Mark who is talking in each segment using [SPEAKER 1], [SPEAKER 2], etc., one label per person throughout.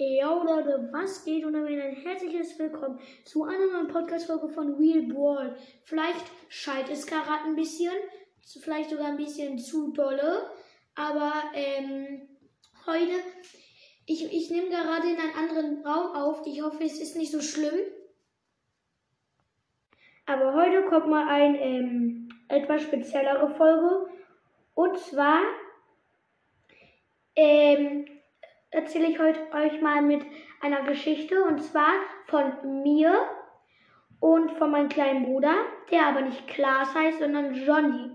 [SPEAKER 1] Ja, Leute, was geht? Und damit ein herzliches Willkommen zu einer neuen Podcast-Folge von Real Brawl. Vielleicht schallt es gerade ein bisschen, vielleicht sogar ein bisschen zu dolle, aber ähm, heute, ich, ich nehme gerade in einen anderen Raum auf. Ich hoffe, es ist nicht so schlimm. Aber heute kommt mal eine ähm, etwas speziellere Folge. Und zwar ähm, erzähle ich heute euch mal mit einer Geschichte und zwar von mir und von meinem kleinen Bruder, der aber nicht Klaas heißt, sondern Johnny.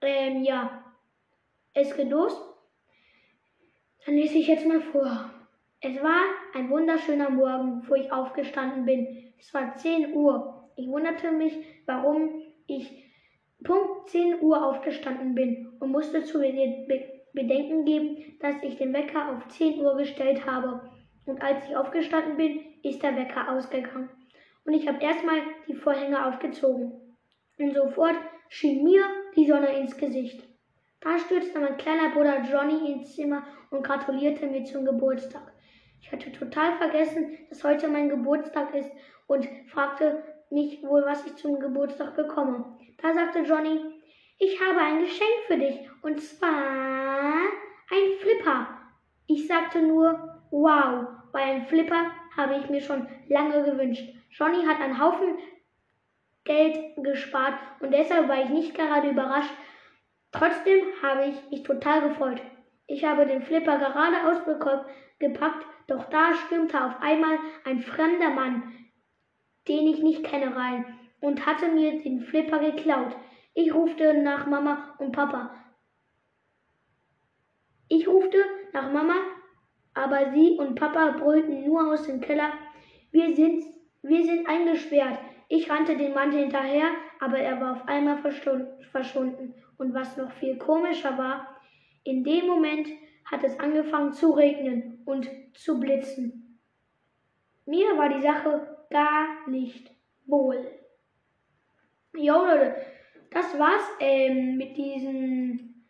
[SPEAKER 1] Ähm, ja, es geht los. Dann lese ich jetzt mal vor. Es war ein wunderschöner Morgen, wo ich aufgestanden bin. Es war 10 Uhr. Ich wunderte mich, warum ich Punkt 10 Uhr aufgestanden bin und musste zu bedenken geben, dass ich den Wecker auf 10 Uhr gestellt habe. Und als ich aufgestanden bin, ist der Wecker ausgegangen. Und ich habe erstmal die Vorhänge aufgezogen. Und sofort schien mir die Sonne ins Gesicht. Da stürzte mein kleiner Bruder Johnny ins Zimmer und gratulierte mir zum Geburtstag. Ich hatte total vergessen, dass heute mein Geburtstag ist und fragte mich wohl, was ich zum Geburtstag bekomme. Da sagte Johnny, ich habe ein Geschenk für dich und zwar ein Flipper. Ich sagte nur, wow, weil ein Flipper habe ich mir schon lange gewünscht. Johnny hat einen Haufen Geld gespart und deshalb war ich nicht gerade überrascht. Trotzdem habe ich mich total gefreut. Ich habe den Flipper gerade ausgepackt, doch da stürmte auf einmal ein fremder Mann, den ich nicht kenne, rein und hatte mir den Flipper geklaut. Ich rufte nach Mama und Papa. Ich rufte nach Mama, aber sie und Papa brüllten nur aus dem Keller. Wir sind, wir sind eingesperrt. Ich rannte den Mann hinterher, aber er war auf einmal verschwunden. Und was noch viel komischer war, in dem Moment hat es angefangen zu regnen und zu blitzen. Mir war die Sache gar nicht wohl. Jo Leute, das war's ähm, mit diesen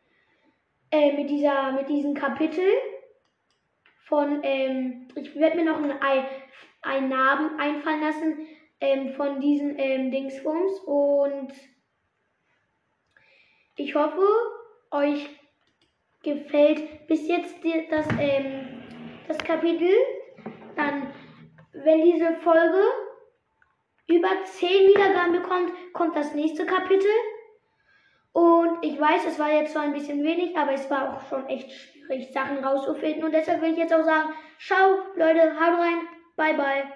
[SPEAKER 1] äh, mit dieser mit diesem Kapitel von ähm, ich werde mir noch ein, ein Namen einfallen lassen ähm, von diesen ähm, Dingsbums und ich hoffe euch gefällt bis jetzt das ähm, das Kapitel. Dann wenn diese Folge über 10 Wiedergaben bekommt, kommt das nächste Kapitel. Und ich weiß, es war jetzt zwar ein bisschen wenig, aber es war auch schon echt schwierig, Sachen rauszufinden. Und deshalb will ich jetzt auch sagen, ciao, Leute, haut rein, bye bye.